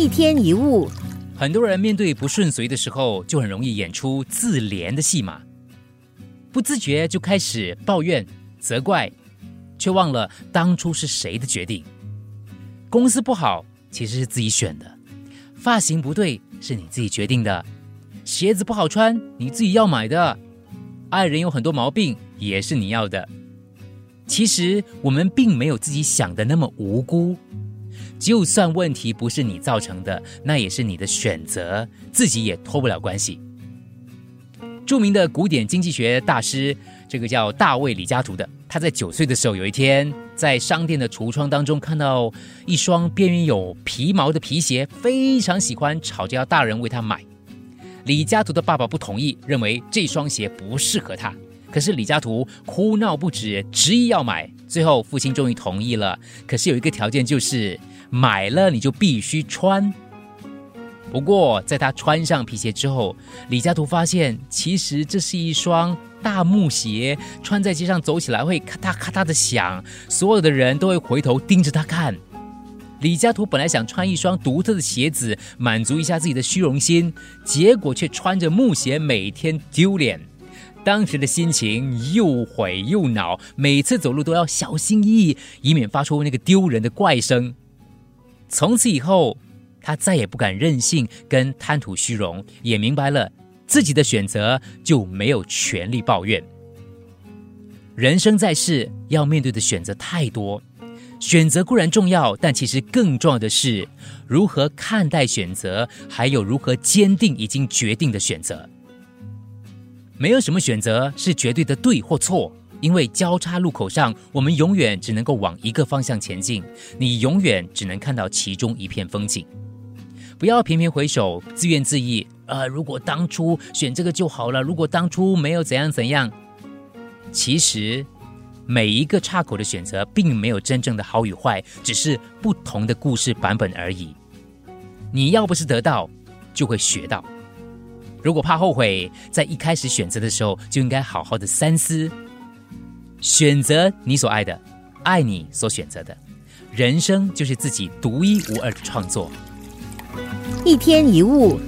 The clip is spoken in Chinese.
一天一物，很多人面对不顺遂的时候，就很容易演出自怜的戏码，不自觉就开始抱怨、责怪，却忘了当初是谁的决定。公司不好，其实是自己选的；发型不对，是你自己决定的；鞋子不好穿，你自己要买的；爱人有很多毛病，也是你要的。其实我们并没有自己想的那么无辜。就算问题不是你造成的，那也是你的选择，自己也脱不了关系。著名的古典经济学大师，这个叫大卫李嘉图的，他在九岁的时候，有一天在商店的橱窗当中看到一双边缘有皮毛的皮鞋，非常喜欢，吵着要大人为他买。李嘉图的爸爸不同意，认为这双鞋不适合他。可是李嘉图哭闹不止，执意要买。最后父亲终于同意了，可是有一个条件，就是买了你就必须穿。不过在他穿上皮鞋之后，李嘉图发现其实这是一双大木鞋，穿在街上走起来会咔嗒咔嗒的响，所有的人都会回头盯着他看。李嘉图本来想穿一双独特的鞋子，满足一下自己的虚荣心，结果却穿着木鞋，每天丢脸。当时的心情又悔又恼，每次走路都要小心翼翼，以免发出那个丢人的怪声。从此以后，他再也不敢任性跟贪图虚荣，也明白了自己的选择就没有权利抱怨。人生在世，要面对的选择太多，选择固然重要，但其实更重要的是如何看待选择，还有如何坚定已经决定的选择。没有什么选择是绝对的对或错，因为交叉路口上，我们永远只能够往一个方向前进，你永远只能看到其中一片风景。不要频频回首，自怨自艾。呃，如果当初选这个就好了，如果当初没有怎样怎样。其实，每一个岔口的选择，并没有真正的好与坏，只是不同的故事版本而已。你要不是得到，就会学到。如果怕后悔，在一开始选择的时候就应该好好的三思，选择你所爱的，爱你所选择的，人生就是自己独一无二的创作。一天一物。